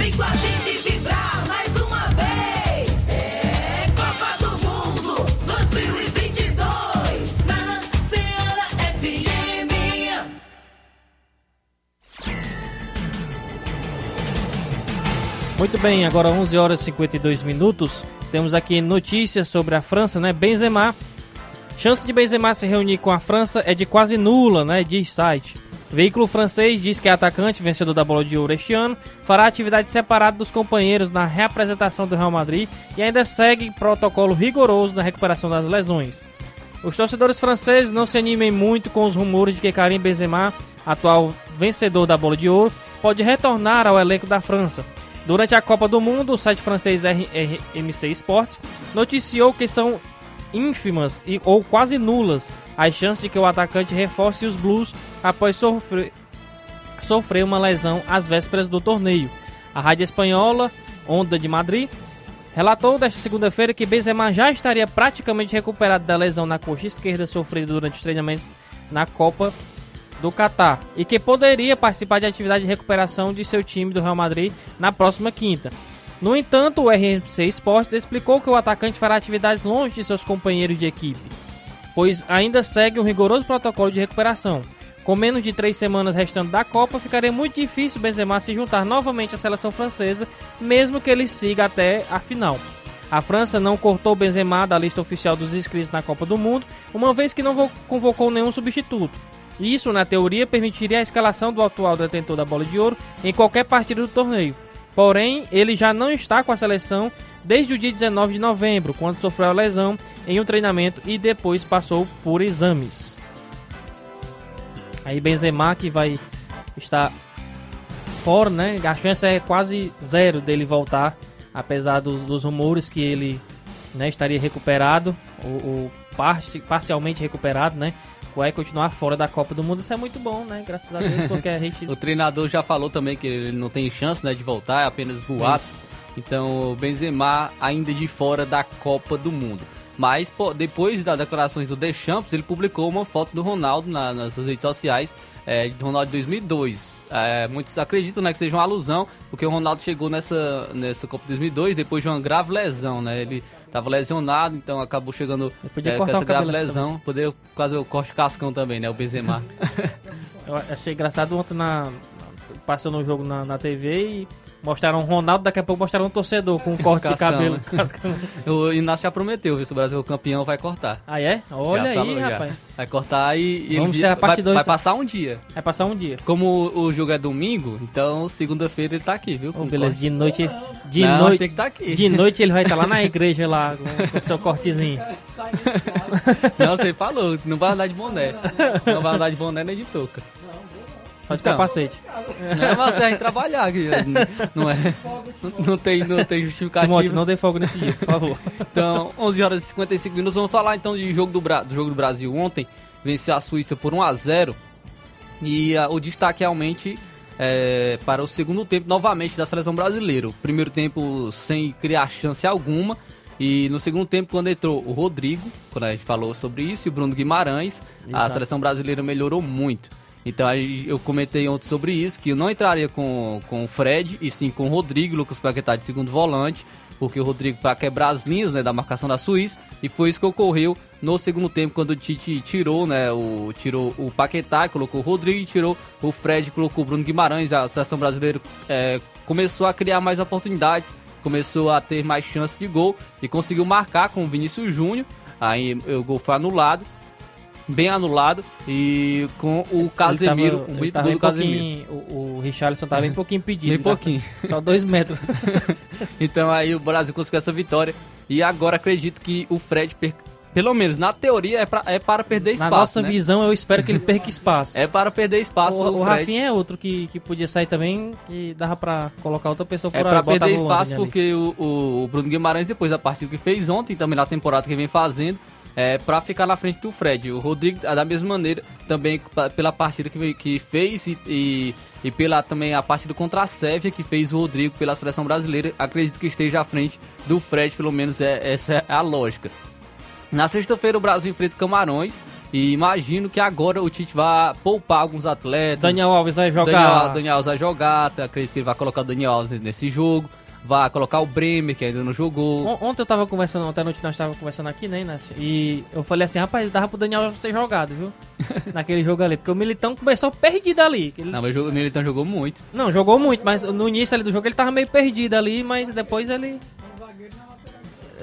Vem com a gente vibrar mais uma vez. É Copa do Mundo 2022 na Ceará FM. Muito bem, agora 11 horas e 52 minutos. Temos aqui notícias sobre a França, né? Benzema. Chance de Benzema se reunir com a França é de quase nula, né? Diz site. Veículo francês diz que é atacante, vencedor da bola de ouro este ano, fará atividade separada dos companheiros na reapresentação do Real Madrid e ainda segue protocolo rigoroso na recuperação das lesões. Os torcedores franceses não se animem muito com os rumores de que Karim Benzema, atual vencedor da bola de ouro, pode retornar ao elenco da França. Durante a Copa do Mundo, o site francês RMC Sports noticiou que são ínfimas e, ou quase nulas as chances de que o atacante reforce os Blues após sofrer, sofrer uma lesão às vésperas do torneio. A rádio espanhola Onda de Madrid relatou desta segunda-feira que Benzema já estaria praticamente recuperado da lesão na coxa esquerda sofrida durante os treinamentos na Copa do Catar e que poderia participar de atividade de recuperação de seu time do Real Madrid na próxima quinta. No entanto, o RMC Sports explicou que o atacante fará atividades longe de seus companheiros de equipe, pois ainda segue um rigoroso protocolo de recuperação. Com menos de três semanas restando da Copa, ficaria muito difícil Benzema se juntar novamente à seleção francesa, mesmo que ele siga até a final. A França não cortou Benzema da lista oficial dos inscritos na Copa do Mundo, uma vez que não convocou nenhum substituto. Isso, na teoria, permitiria a escalação do atual detentor da bola de ouro em qualquer partida do torneio. Porém, ele já não está com a seleção desde o dia 19 de novembro, quando sofreu a lesão em um treinamento e depois passou por exames. Aí Benzema que vai estar fora, né? A chance é quase zero dele voltar, apesar dos, dos rumores que ele né, estaria recuperado, ou, ou parte, parcialmente recuperado, né? Vai continuar fora da Copa do Mundo. Isso é muito bom, né? Graças a Deus, porque a gente. o treinador já falou também que ele não tem chance né, de voltar, é apenas boatos. Então, o Benzema ainda de fora da Copa do Mundo. Mas pô, depois das declarações do Deschamps, ele publicou uma foto do Ronaldo na- nas suas redes sociais, é, de Ronaldo de 2002. É, muitos acreditam né, que seja uma alusão, porque o Ronaldo chegou nessa, nessa Copa 2002 depois de uma grave lesão, né? Ele estava lesionado, então acabou chegando é, com essa grave assim lesão. Poderia fazer o corte cascão também, né? O Benzema. Eu achei engraçado ontem na, passando o jogo na, na TV e mostraram o Ronaldo, daqui a pouco mostraram um torcedor com um corte de Cascão, cabelo. né? Cascão. o Inácio já prometeu, viu? Se o Brasil for campeão, vai cortar. Ah, é? Olha Já aí, falou, já. rapaz. Vai cortar e, e Vamos ele ser a parte vai, dois. vai passar um dia. Vai passar um dia. Como o, o jogo é domingo, então segunda-feira ele tá aqui, viu? Com beleza, corte. de noite. De Não, noite. tem que tá aqui. De noite ele vai estar lá na igreja lá com, com seu cortezinho. Não, você falou, não vai andar de boné. Não vai andar de boné nem de touca. Só de Então. capacete. Não é você vai trabalhar aqui. Não é. Não tem, não tem justificativa. Timóteo, não dê fogo nesse dia, por favor. Então, 11 horas e 55 minutos. Vamos falar então de jogo do, Bra do jogo do Brasil ontem. Venceu a Suíça por 1 a 0 E ah, o destaque realmente é para o segundo tempo novamente da seleção brasileira. O primeiro tempo sem criar chance alguma. E no segundo tempo, quando entrou o Rodrigo, quando a gente falou sobre isso, e o Bruno Guimarães, a Exato. seleção brasileira melhorou muito. Então eu comentei ontem sobre isso, que eu não entraria com, com o Fred, e sim com o Rodrigo, Lucas Paquetá de segundo volante, porque o Rodrigo para quebrar as linhas né, da marcação da Suíça, e foi isso que ocorreu no segundo tempo, quando o Tite tirou, né, o, tirou o Paquetá, colocou o Rodrigo, tirou o Fred, colocou o Bruno Guimarães, a seleção brasileira é, começou a criar mais oportunidades, começou a ter mais chance de gol, e conseguiu marcar com o Vinícius Júnior, aí o gol foi anulado, bem anulado e com o Casemiro, tava- o tava gol do Casemiro. O, o Richarlison tava bem pouquinho pedido. Bem tá? pouquinho. Só dois metros. Então aí o Brasil conseguiu essa vitória e agora acredito que o Fred, pelo menos na teoria, é, pra- é para perder Na espaço. nossa né? visão, eu espero que ele perca espaço. É para perder espaço. O, o Fred. Rafinha é outro que, que podia sair também, que dava pra colocar outra pessoa por É botava perder o espaço porque o, o- o Bruno Guimarães, depois da partida que fez ontem, também na temporada que vem fazendo, é pra ficar na frente do Fred. O Rodrigo, da mesma maneira, também pela partida que, que fez e, e, e pela também a partida contra a Sérvia que fez o Rodrigo pela seleção brasileira, acredito que esteja à frente do Fred, pelo menos é, essa é a lógica. Na sexta-feira o Brasil enfrenta Camarões e imagino que agora o Tite vai poupar alguns atletas. Daniel Alves vai jogar. Daniel, Daniel Alves vai jogar, tá? acredito que ele vai colocar o Daniel Alves nesse jogo. Vai colocar o Bremer, que ainda não jogou. On- Ontem eu tava conversando, ontem à noite nós tava conversando aqui, né, Inácio? E eu falei assim, rapaz, dava pro Daniel Alves ter jogado, viu? Naquele jogo ali. Porque o Militão começou perdido ali. ele- Não, mas o Militão jogou muito. Não, jogou muito, mas no início ali do jogo ele tava meio perdido ali, mas depois ele.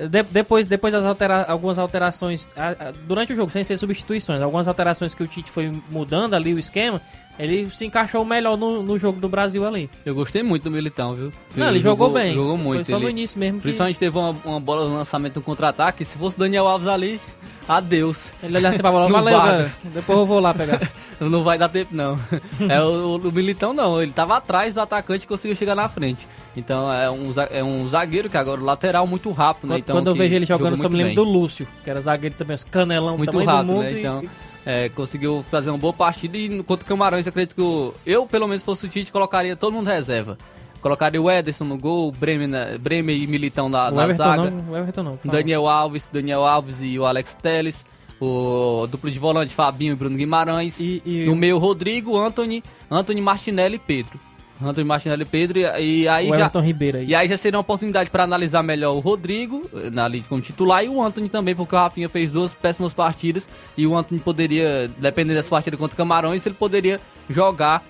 De- depois, depois das altera algumas alterações a- a- durante o jogo, sem ser substituições, algumas alterações que o Tite foi mudando ali o esquema, ele se encaixou melhor no, no jogo do Brasil ali. Eu gostei muito do Militão, viu? Não, ele jogou bem. Jogou Foi muito. só no ele- início mesmo que- Principalmente teve uma, uma bola no lançamento no contra-ataque. Se fosse o Daniel Alves ali, adeus. Ele olhasse pra bola, No valeu. Depois eu vou lá pegar. Não vai dar tempo, não. É o, o Militão, não. Ele tava atrás do atacante e conseguiu chegar na frente. Então é um, é um zagueiro que agora lateral muito rápido, né? Quando, Então, quando eu vejo ele jogando, eu jogou só me lembro bem. do Lúcio, que era zagueiro também, os canelão muito rápido, do mundo. né? e- Então, é, conseguiu fazer uma boa partida e contra o Camarões, eu acredito que o- eu, pelo menos, fosse o Tite, colocaria todo mundo reserva. Colocaria o Ederson no gol, o Bremer, na- Bremer e Militão na, na zaga. não, o Everton não. fala. Daniel Alves, Daniel Alves e o Alex Teles. O duplo de volante, Fabinho e Bruno Guimarães. e- no meio, Rodrigo, Anthony, Anthony Martinelli e Pedro. Anthony Martinelli e Pedro. E, aí O já. Everton Ribeiro aí. E aí já seria uma oportunidade para analisar melhor o Rodrigo na liga como titular e o Anthony também, porque o Rafinha fez duas péssimas partidas e o Anthony poderia, dependendo dessa partida contra o Camarões, ele poderia jogar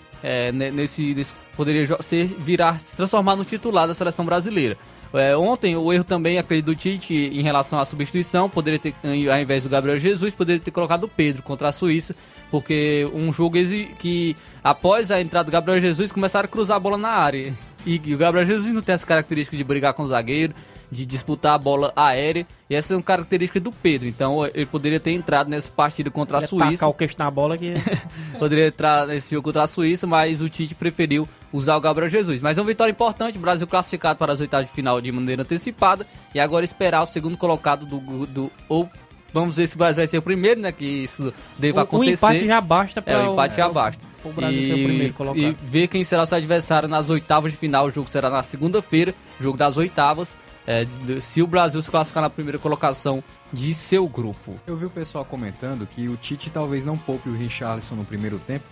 ne- nesse, nesse- poderia ser virar, se transformar no titular da seleção brasileira. Eh, ontem o erro também, acredito, do Tite em relação à substituição, poderia ter, ao invés do Gabriel Jesus, poderia ter colocado o Pedro contra a Suíça, porque um jogo que após a entrada do Gabriel Jesus começaram a cruzar a bola na área. E o Gabriel Jesus não tem essa característica de brigar com o zagueiro, de disputar a bola aérea, e essa é uma característica do Pedro. Então ele poderia ter entrado nessa partida contra a Suíça. O queixo na bola que... Poderia entrar nesse jogo contra a Suíça, mas o Tite preferiu usar o Gabriel Jesus. Mas é uma vitória importante, o Brasil classificado para as oitavas de final de maneira antecipada e agora esperar o segundo colocado do, do ou vamos ver se o Brasil vai ser o primeiro, né, que isso deva O- o acontecer. empate já basta pra É, o o- empate é, já o- basta. o Brasil e, ser o primeiro colocado. E ver quem será o seu adversário nas oitavas de final, o jogo será na segunda-feira, jogo das oitavas. É, se o Brasil se classificar na primeira colocação de seu grupo. Eu vi o pessoal comentando que o Tite talvez não poupe o Richarlison no primeiro tempo,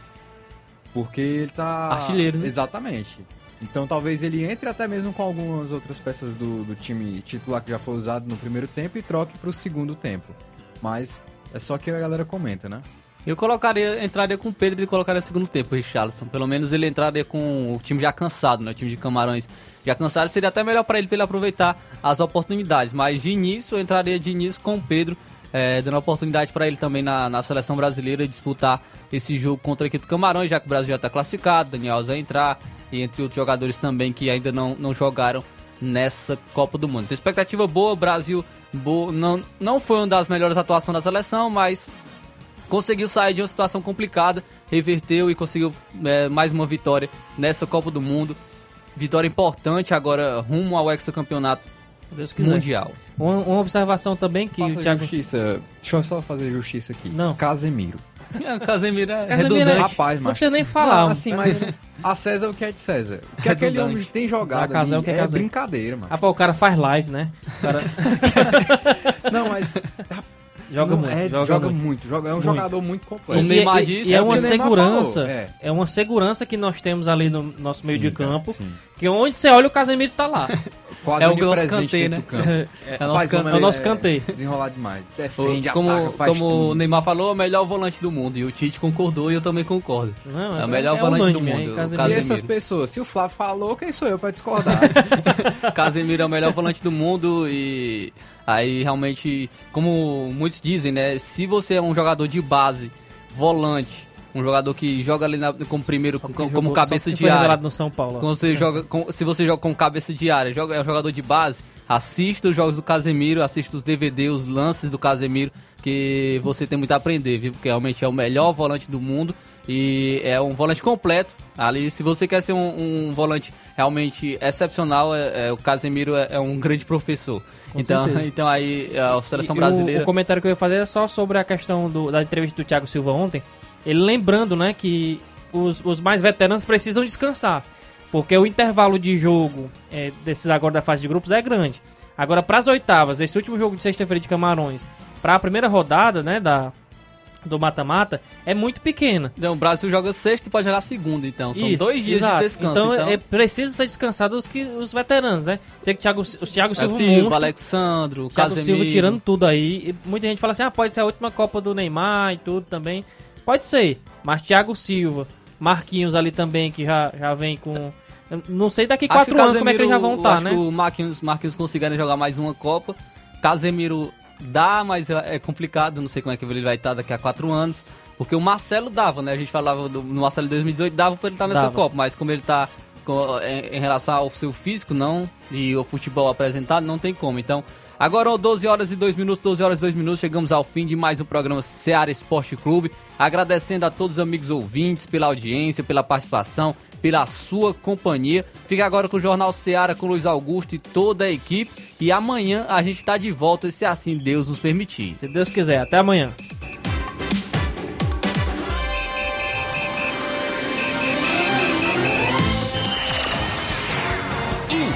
porque ele tá... Artilheiro, né? Exatamente. Então talvez ele entre até mesmo com algumas outras peças do, do time titular que já foi usado no primeiro tempo e troque pro segundo tempo. Mas é só que a galera comenta, né? Eu colocaria, entraria com o Pedro e colocaria segundo tempo, o Richarlison. Pelo menos ele entraria com o time já cansado, né? O time de Camarões já cansado. Seria até melhor para ele, pra ele aproveitar as oportunidades. Mas de início, eu entraria de início com o Pedro, eh, dando oportunidade para ele também na, na seleção brasileira disputar esse jogo contra a equipe do Camarões, já que o Brasil já está classificado, Daniel vai entrar, e entre outros jogadores também que ainda não, não jogaram nessa Copa do Mundo. Então, expectativa boa, Brasil não, não foi uma das melhores atuações da seleção, mas conseguiu sair de uma situação complicada, reverteu e conseguiu é, mais uma vitória nessa Copa do Mundo. Vitória importante agora rumo ao hexacampeonato mundial. Uma, uma observação também que Faça o Thiago... justiça. Deixa eu só fazer justiça aqui. Não. Casemiro. Casemiro é Casemiro redundante. é- Rapaz, Não mas... precisa nem falar. Não, assim, mas a César o que é de César? O que aquele Redundante. homem tem jogado é o ali que é é brincadeira, mano. Ah, pô, o cara faz live, né? O cara Não, mas... joga muito, é, joga, joga muito. muito. joga- é um Muito. jogador muito completo. O E, Neymar e- disse, e é é uma segurança, é. é. uma segurança que nós temos ali no nosso meio Sim, de cara, campo, sim. que onde você olha o Casemiro tá lá. Quase É o nosso onipresente Kanté, dentro né? do campo. É, É o nosso homem É nosso. Desenrolar demais. Defende, como ataca, faz como tudo. o Neymar falou, é o melhor volante do mundo. E o Tite concordou e eu também concordo. Não, é o melhor é volante do mundo. Se essas pessoas, se o Flávio falou, quem sou eu pra discordar? Casemiro é o melhor volante do mundo e aí realmente, como muitos dizem, né? Se você é um jogador de base, volante, um jogador que joga ali na, como primeiro, com- porque como jogou- cabeça de área. no São Paulo. Quando você joga com- se você joga com cabeça de área, joga, é um jogador de base, assista os jogos do Casemiro, assista os DVD, os lances do Casemiro, que você tem muito a aprender, viu? Porque realmente é o melhor volante do mundo e é um volante completo. Ali, se você quer ser um, um volante realmente excepcional, é- é, o Casemiro é, é um grande professor. Com então, certeza. então aí a seleção E o- brasileira. O, comentário que eu ia fazer é só sobre a questão do- da entrevista do Thiago Silva ontem. Ele lembrando, né, que os, os mais veteranos precisam descansar. Porque o intervalo de jogo é, desses agora da fase de grupos é grande. Agora, para as oitavas, desse último jogo de sexta-feira de Camarões, para a primeira rodada, né, da, do mata-mata, é muito pequena. Então, o Brasil joga sexta e pode jogar segunda, então. São Isso, dois dias exato. de descanso. Então, Então, é preciso ser descansado os, que, os veteranos, né? Sei que o Thiago, o Thiago é o Silva, Silva, monstro, Alexandro, Thiago Casemiro. Silva tirando tudo aí. E muita gente fala assim: ah, pode ser a última Copa do Neymar e tudo também. Pode ser, mas Thiago Silva, Marquinhos ali também, que já, já vem com. Não sei daqui Acho quatro anos como é que eles já vão estar, acho né? que o Marquinhos, Marquinhos conseguirem jogar mais uma Copa. Casemiro dá, mas é complicado. Não sei como é que ele vai estar daqui a quatro anos. Porque o Marcelo dava, né? A gente falava do no Marcelo em 2018, dava pra ele estar nessa Dava. Copa. Mas como ele tá com- em, em relação ao seu físico, não. E o futebol apresentado, não tem como. Então, agora ó, 12 horas e 2 minutos, 12 horas e 2 minutos. Chegamos ao fim de mais um programa Seara Esporte Clube. Agradecendo a todos os amigos ouvintes pela audiência, pela participação, pela sua companhia. Fica agora com o Jornal Seara, com o Luiz Augusto e toda a equipe. E amanhã a gente está de volta, se assim Deus nos permitir. Se Deus quiser, até amanhã.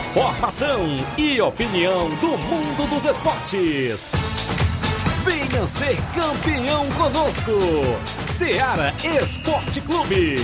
Informação e opinião do mundo dos esportes. Venha ser campeão conosco. Seara Esporte Clube.